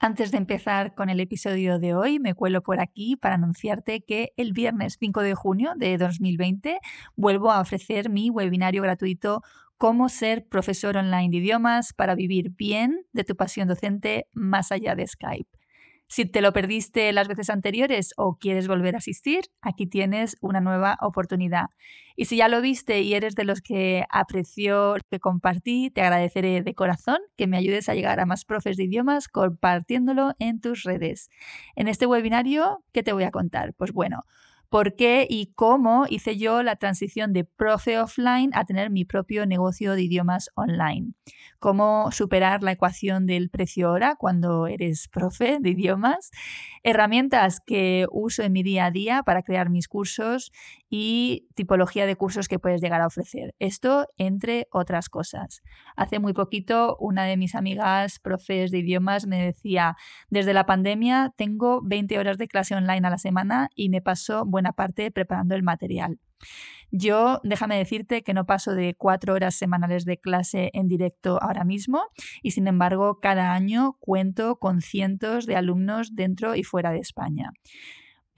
Antes de empezar con el episodio de hoy, me cuelo por aquí para anunciarte que el viernes 5 de junio de 2020 vuelvo a ofrecer mi webinario gratuito Cómo ser profesor online de idiomas para vivir bien de tu pasión docente más allá de Skype. Si te lo perdiste las veces anteriores o quieres volver a asistir, aquí tienes una nueva oportunidad. Y si ya lo viste y eres de los que apreció lo que compartí, te agradeceré de corazón que me ayudes a llegar a más profes de idiomas compartiéndolo en tus redes. En este webinario, ¿qué te voy a contar? Pues bueno, por qué y cómo hice yo la transición de profe offline a tener mi propio negocio de idiomas online. Cómo superar la ecuación del precio hora cuando eres profe de idiomas. Herramientas que uso en mi día a día para crear mis cursos y tipología de cursos que puedes llegar a ofrecer. Esto entre otras cosas. Hace muy poquito una de mis amigas profes de idiomas me decía, desde la pandemia tengo 20 horas de clase online a la semana y me paso buena parte preparando el material. Yo, déjame decirte que no paso de cuatro horas semanales de clase en directo ahora mismo y sin embargo cada año cuento con cientos de alumnos dentro y fuera de España.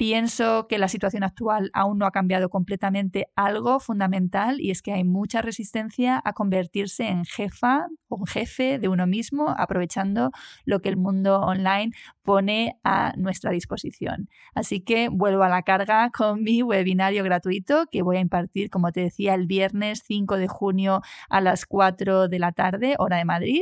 Pienso que la situación actual aún no ha cambiado completamente algo fundamental y es que hay mucha resistencia a convertirse en jefa o jefe de uno mismo, aprovechando lo que el mundo online pone a nuestra disposición. Así que vuelvo a la carga con mi webinario gratuito que voy a impartir, como te decía, el viernes 5 de junio a las 4 de la tarde, hora de Madrid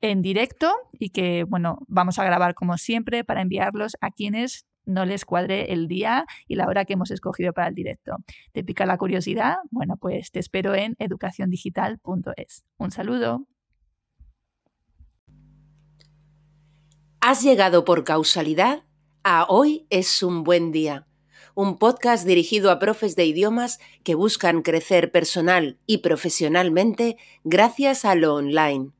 en directo y que, bueno, vamos a grabar como siempre para enviarlos a quienes no les cuadre el día y la hora que hemos escogido para el directo. ¿Te pica la curiosidad? Bueno, pues te espero en educaciondigital.es. Un saludo. Has llegado por causalidad a Hoy es un buen día, un podcast dirigido a profes de idiomas que buscan crecer personal y profesionalmente gracias a lo online.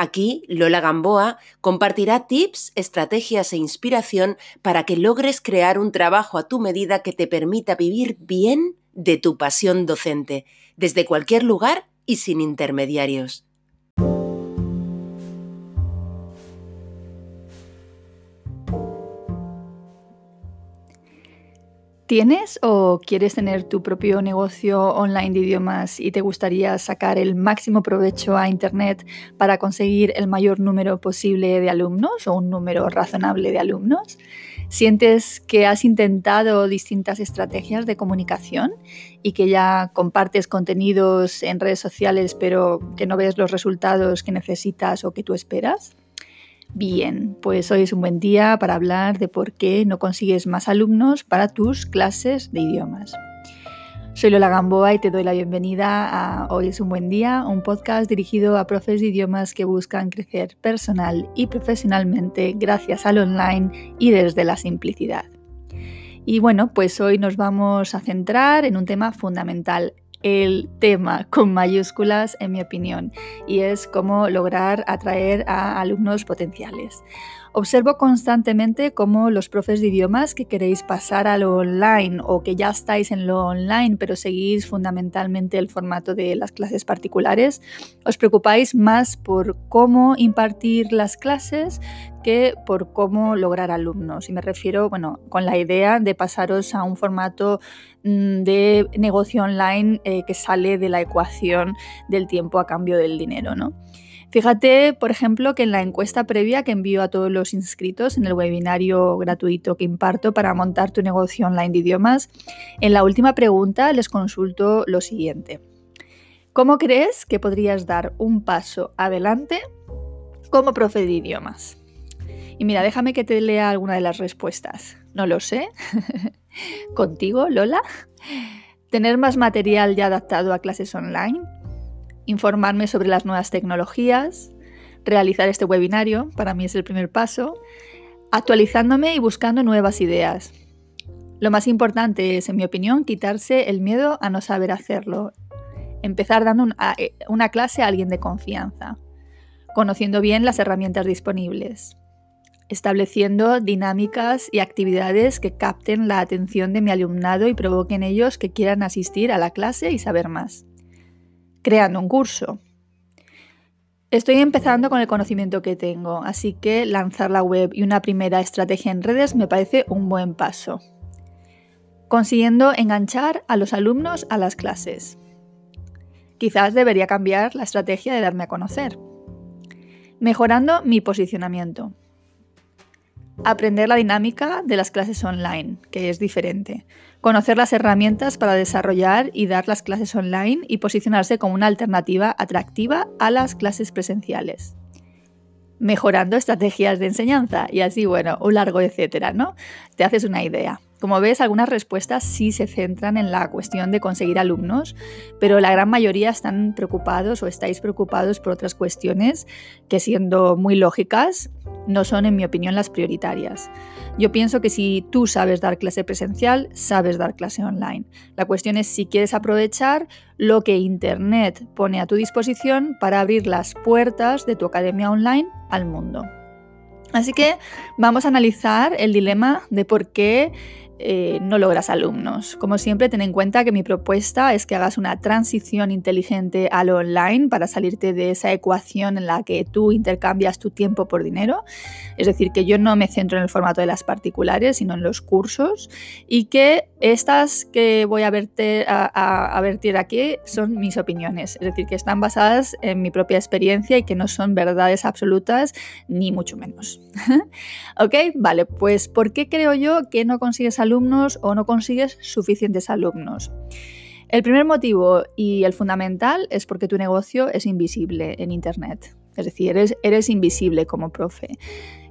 Aquí, Lola Gamboa compartirá tips, estrategias e inspiración para que logres crear un trabajo a tu medida que te permita vivir bien de tu pasión docente, desde cualquier lugar y sin intermediarios. ¿Tienes o quieres tener tu propio negocio online de idiomas y te gustaría sacar el máximo provecho a Internet para conseguir el mayor número posible de alumnos o un número razonable de alumnos? ¿Sientes que has intentado distintas estrategias de comunicación y que ya compartes contenidos en redes sociales pero que no ves los resultados que necesitas o que tú esperas? Bien, pues hoy es un buen día para hablar de por qué no consigues más alumnos para tus clases de idiomas. Soy Lola Gamboa y te doy la bienvenida a Hoy es un buen día, un podcast dirigido a profes de idiomas que buscan crecer personal y profesionalmente gracias al online y desde la simplicidad. Y bueno, pues hoy nos vamos a centrar en un tema fundamental, el tema con mayúsculas, en mi opinión, y es cómo lograr atraer a alumnos potenciales. Observo constantemente cómo los profes de idiomas que queréis pasar a lo online o que ya estáis en lo online pero seguís fundamentalmente el formato de las clases particulares, os preocupáis más por cómo impartir las clases que por cómo lograr alumnos. Y me refiero, bueno, con la idea de pasaros a un formato mm, de negocio online eh, que sale de la ecuación del tiempo a cambio del dinero, ¿no? Fíjate, por ejemplo, que en la encuesta previa que envío a todos los inscritos en el webinario gratuito que imparto para montar tu negocio online de idiomas, en la última pregunta les consulto lo siguiente. ¿Cómo crees que podrías dar un paso adelante como profe de idiomas? Y mira, déjame que te lea alguna de las respuestas. No lo sé. ¿Contigo, Lola? ¿Tener más material ya adaptado a clases online? Informarme sobre las nuevas tecnologías, realizar este webinario, para mí es el primer paso, actualizándome y buscando nuevas ideas. Lo más importante es, en mi opinión, quitarse el miedo a no saber hacerlo. Empezar dando eh, una clase a alguien de confianza, conociendo bien las herramientas disponibles, estableciendo dinámicas y actividades que capten la atención de mi alumnado y provoquen ellos que quieran asistir a la clase y saber más creando un curso. Estoy empezando con el conocimiento que tengo, así que lanzar la web y una primera estrategia en redes me parece un buen paso. Consiguiendo enganchar a los alumnos a las clases. Quizás debería cambiar la estrategia de darme a conocer. Mejorando mi posicionamiento. Aprender la dinámica de las clases online, que es diferente. Conocer las herramientas para desarrollar y dar las clases online y posicionarse como una alternativa atractiva a las clases presenciales. Mejorando estrategias de enseñanza y así, bueno, un largo etcétera, ¿no? Te haces una idea. Como ves, algunas respuestas sí se centran en la cuestión de conseguir alumnos, pero la gran mayoría están preocupados o estáis preocupados por otras cuestiones que, siendo muy lógicas, no son, en mi opinión, las prioritarias. Yo pienso que si tú sabes dar clase presencial, sabes dar clase online. La cuestión es si quieres aprovechar lo que Internet pone a tu disposición para abrir las puertas de tu academia online al mundo. Así que vamos a analizar el dilema de por qué eh, no logras alumnos. Como siempre, ten en cuenta que mi propuesta es que hagas una transición inteligente a lo online para salirte de esa ecuación en la que tú intercambias tu tiempo por dinero. Es decir, que yo no me centro en el formato de las particulares, sino en los cursos y que estas que voy a, verter, a, vertir aquí son mis opiniones. Es decir, que están basadas en mi propia experiencia y que no son verdades absolutas, ni mucho menos. ¿Ok? Vale, pues ¿por qué creo yo que no consigues alumnos? o no consigues suficientes alumnos. El primer motivo y el fundamental es porque tu negocio es invisible en Internet. Es decir, eres, eres invisible como profe.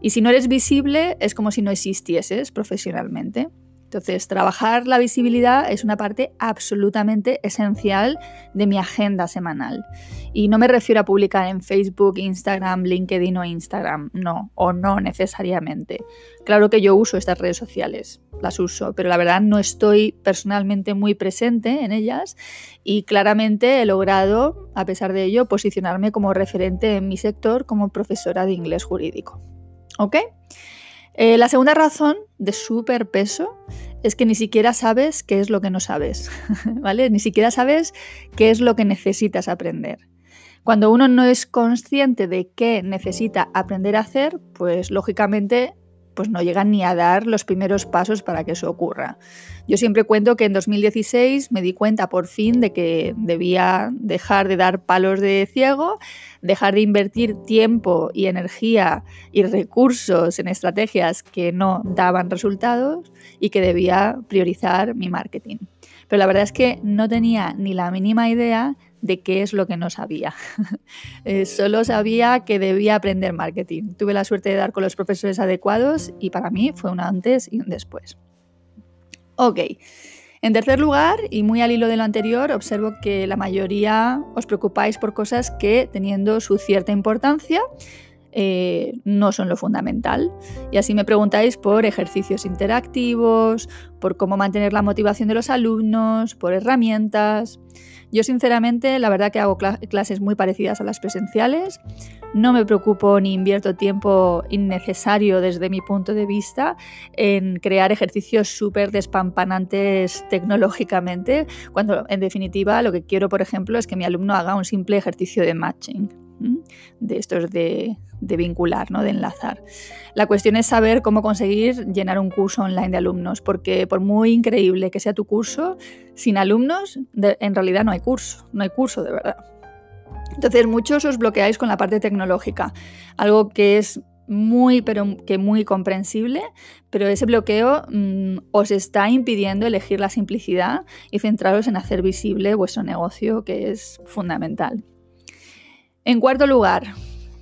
Y si no eres visible, es como si no existieses profesionalmente. Entonces, trabajar la visibilidad es una parte absolutamente esencial de mi agenda semanal. Y no me refiero a publicar en Facebook, Instagram, LinkedIn o Instagram, no, o no necesariamente. Claro que yo uso estas redes sociales, las uso, pero la verdad no estoy personalmente muy presente en ellas y claramente he logrado, a pesar de ello, posicionarme como referente en mi sector como profesora de inglés jurídico. ¿Ok? Eh, la segunda razón de súper peso es que ni siquiera sabes qué es lo que no sabes, ¿vale? Ni siquiera sabes qué es lo que necesitas aprender. Cuando uno no es consciente de qué necesita aprender a hacer, pues lógicamente pues no llegan ni a dar los primeros pasos para que eso ocurra. Yo siempre cuento que en 2016 me di cuenta por fin de que debía dejar de dar palos de ciego, dejar de invertir tiempo y energía y recursos en estrategias que no daban resultados y que debía priorizar mi marketing. Pero la verdad es que no tenía ni la mínima idea de qué es lo que no sabía. Eh, solo sabía que debía aprender marketing. Tuve la suerte de dar con los profesores adecuados y para mí fue un antes y un después. Ok. En tercer lugar, y muy al hilo de lo anterior, observo que la mayoría os preocupáis por cosas que, teniendo su cierta importancia, eh, no son lo fundamental. Y así me preguntáis por ejercicios interactivos, por cómo mantener la motivación de los alumnos, por herramientas. Yo sinceramente la verdad que hago clases muy parecidas a las presenciales. No me preocupo ni invierto tiempo innecesario desde mi punto de vista en crear ejercicios súper despampanantes tecnológicamente, cuando en definitiva lo que quiero, por ejemplo, es que mi alumno haga un simple ejercicio de matching de estos de, vincular, ¿no? de enlazar. La cuestión es saber cómo conseguir llenar un curso online de alumnos, porque por muy increíble que sea tu curso, sin alumnos en realidad no hay curso, no hay curso de verdad. Entonces muchos os bloqueáis con la parte tecnológica, algo que es muy, pero que muy comprensible, pero ese bloqueo mm, os está impidiendo elegir la simplicidad y centraros en hacer visible vuestro negocio, que es fundamental. En cuarto lugar,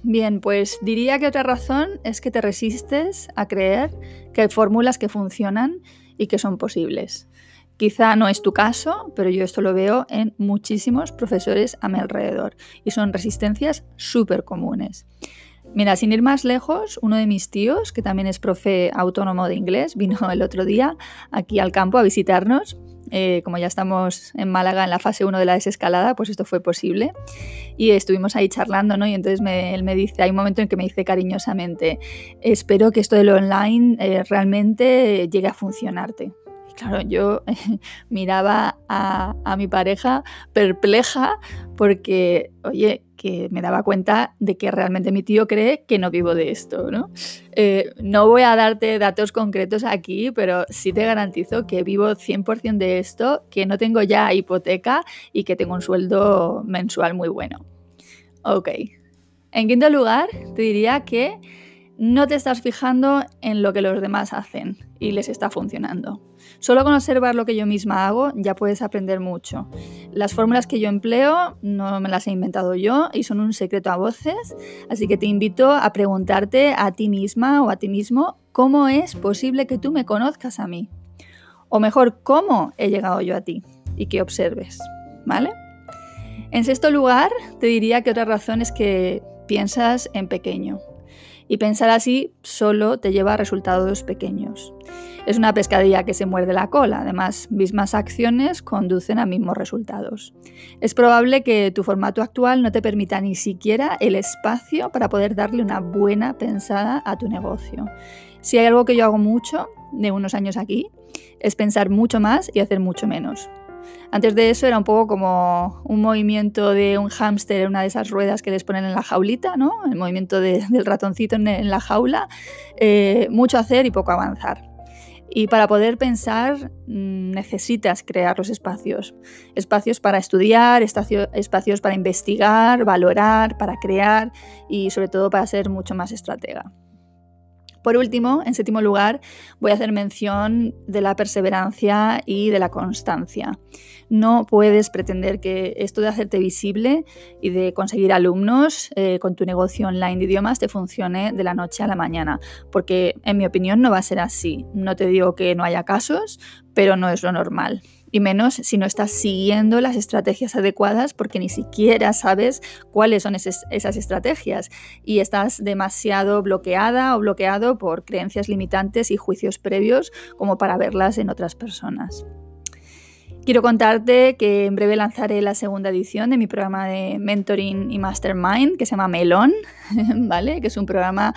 bien, pues diría que otra razón es que te resistes a creer que hay fórmulas que funcionan y que son posibles. Quizá no es tu caso, pero yo esto lo veo en muchísimos profesores a mi alrededor y son resistencias súper comunes. Mira, sin ir más lejos, uno de mis tíos, que también es profe autónomo de inglés, vino el otro día aquí al campo a visitarnos eh, como ya estamos en Málaga en la fase 1 de la desescalada, pues esto fue posible. Y estuvimos ahí charlando, ¿no? Y entonces él me dice, hay un momento en que me dice cariñosamente, espero que esto de lo online eh, realmente llegue a funcionarte. Claro, yo miraba a, mi pareja perpleja porque, oye, que me daba cuenta de que realmente mi tío cree que no vivo de esto, ¿no? Eh, no voy a darte datos concretos aquí, pero sí te garantizo que vivo 100% de esto, que no tengo ya hipoteca y que tengo un sueldo mensual muy bueno. Ok. En quinto lugar, te diría que no te estás fijando en lo que los demás hacen y les está funcionando. Solo con observar lo que yo misma hago ya puedes aprender mucho. Las fórmulas que yo empleo no me las he inventado yo y son un secreto a voces, así que te invito a preguntarte a ti misma o a ti mismo cómo es posible que tú me conozcas a mí. O mejor, cómo he llegado yo a ti y que observes, ¿vale? En sexto lugar, te diría que otra razón es que piensas en pequeño. Y pensar así solo te lleva a resultados pequeños. Es una pescadilla que se muerde la cola, además mismas acciones conducen a mismos resultados. Es probable que tu formato actual no te permita ni siquiera el espacio para poder darle una buena pensada a tu negocio. Si hay algo que yo hago mucho de unos años aquí, es pensar mucho más y hacer mucho menos. Antes de eso era un poco como un movimiento de un hámster en una de esas ruedas que les ponen en la jaulita, ¿no? El movimiento del ratoncito en, la jaula. Eh, mucho hacer y poco avanzar. Y para poder pensar mm, necesitas crear los espacios. Espacios para estudiar, espacios para investigar, valorar, para crear y sobre todo para ser mucho más estratega. Por último, en séptimo lugar, voy a hacer mención de la perseverancia y de la constancia. No puedes pretender que esto de hacerte visible y de conseguir alumnos eh, con tu negocio online de idiomas te funcione de la noche a la mañana, porque en mi opinión no va a ser así. No te digo que no haya casos, pero no es lo normal y menos si no estás siguiendo las estrategias adecuadas porque ni siquiera sabes cuáles son esas, estrategias y estás demasiado bloqueada o bloqueado por creencias limitantes y juicios previos como para verlas en otras personas. Quiero contarte que en breve lanzaré la segunda edición de mi programa de mentoring y mastermind que se llama Melón, ¿vale? Que es un programa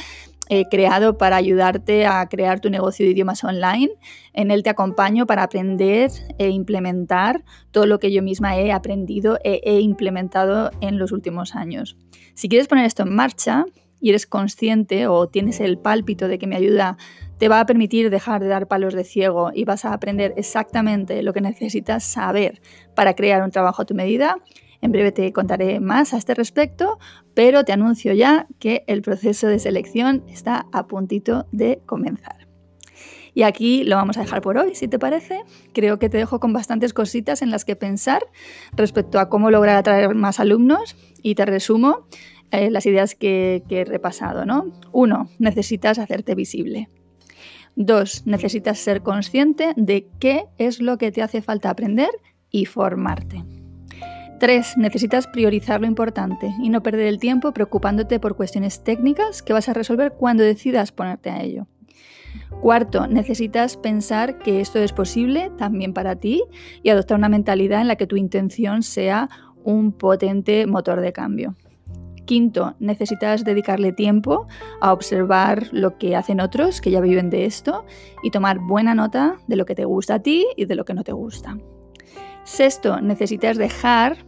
creado para ayudarte a crear tu negocio de idiomas online. En él te acompaño para aprender e implementar todo lo que yo misma he aprendido e he implementado en los últimos años. Si quieres poner esto en marcha y eres consciente o tienes el pálpito de que mi ayuda te va a permitir dejar de dar palos de ciego y vas a aprender exactamente lo que necesitas saber para crear un trabajo a tu medida, en breve te contaré más a este respecto, pero te anuncio ya que el proceso de selección está a puntito de comenzar. Y aquí lo vamos a dejar por hoy, si te parece. Creo que te dejo con bastantes cositas en las que pensar respecto a cómo lograr atraer más alumnos y te resumo eh, las ideas que, que he repasado. ¿no? Uno, necesitas hacerte visible. Dos, necesitas ser consciente de qué es lo que te hace falta aprender y formarte. 3. Necesitas priorizar lo importante y no perder el tiempo preocupándote por cuestiones técnicas que vas a resolver cuando decidas ponerte a ello. Cuarto, necesitas pensar que esto es posible también para ti y adoptar una mentalidad en la que tu intención sea un potente motor de cambio. Quinto, necesitas dedicarle tiempo a observar lo que hacen otros que ya viven de esto y tomar buena nota de lo que te gusta a ti y de lo que no te gusta. Sexto, necesitas dejar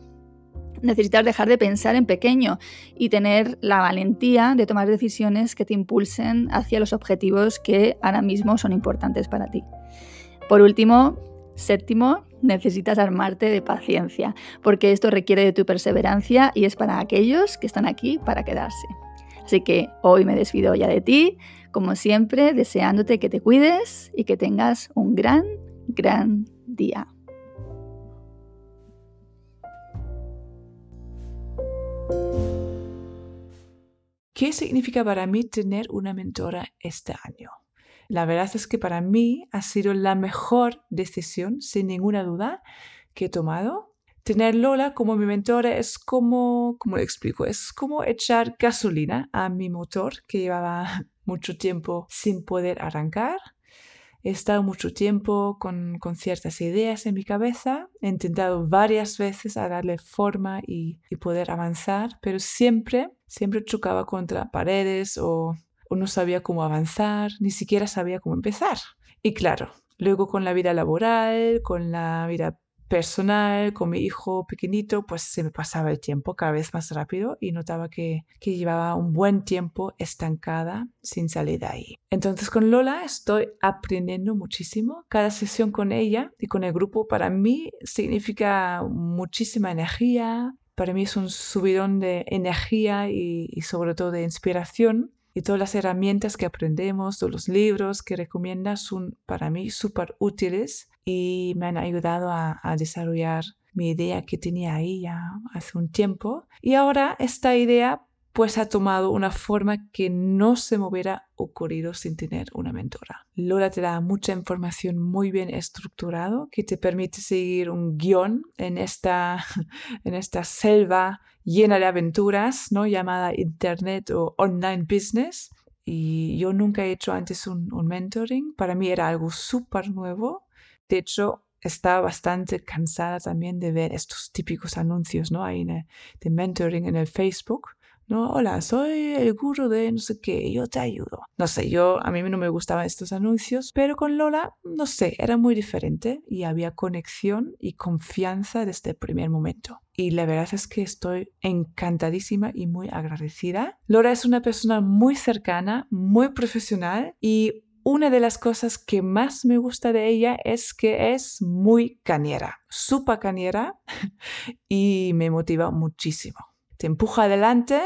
necesitas dejar de pensar en pequeño y tener la valentía de tomar decisiones que te impulsen hacia los objetivos que ahora mismo son importantes para ti. Por último, séptimo, necesitas armarte de paciencia, porque esto requiere de tu perseverancia y es para aquellos que están aquí para quedarse. Así que hoy me despido ya de ti, como siempre, deseándote que te cuides y que tengas un gran, gran día. ¿Qué significa para mí tener una mentora este año? La verdad es que para mí ha sido la mejor decisión, sin ninguna duda, que he tomado. Tener Lola como mi mentora es como, como le explico, es como echar gasolina a mi motor que llevaba mucho tiempo sin poder arrancar. He estado mucho tiempo con, con, ciertas ideas en mi cabeza, he intentado varias veces a darle forma y, y poder avanzar, pero siempre siempre chocaba contra paredes o, no sabía cómo avanzar, ni siquiera sabía cómo empezar. Y claro, Luego con la vida laboral, con la vida personal, con mi hijo pequeñito, pues se me pasaba el tiempo cada vez más rápido y notaba que, que, llevaba un buen tiempo estancada sin salir de ahí. Entonces con Lola estoy aprendiendo muchísimo. Cada sesión con ella y con el grupo para mí significa muchísima energía. Para mí es un subidón de energía y, sobre todo de inspiración y todas las herramientas que aprendemos, todos los libros que recomienda son para mí súper útiles y me han ayudado a, desarrollar mi idea que tenía ahí ya hace un tiempo. Y ahora esta idea pues ha tomado una forma que no se me hubiera ocurrido sin tener una mentora. Lola te da mucha información muy bien estructurado que te permite seguir un guion en esta, en esta selva llena de aventuras, ¿no? llamada Internet o Online Business. Y yo nunca he hecho antes un, un mentoring. Para mí era algo súper nuevo. De hecho, estaba bastante cansada también de ver estos típicos anuncios, ¿no? Hay de mentoring en el Facebook no, hola, soy el gurú de no sé qué, yo te ayudo. No sé, yo a mí no me gustaban estos anuncios, pero con Lola, no sé, era muy diferente y había conexión y confianza desde el primer momento. Y la verdad es que estoy encantadísima y muy agradecida. Lola es una persona muy cercana, muy profesional y una de las cosas que más me gusta de ella es que es muy cañera, súper cañera y me motiva muchísimo. Te empuja adelante,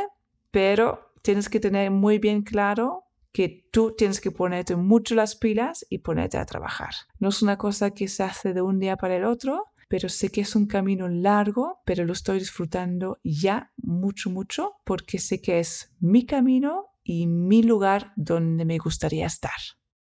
pero tienes que tener muy bien claro que tú tienes que ponerte mucho las pilas y ponerte a trabajar. No es una cosa que se hace de un día para el otro, pero sé que es un camino largo, pero lo estoy disfrutando ya mucho, mucho, porque sé que es mi camino y mi lugar donde me gustaría estar.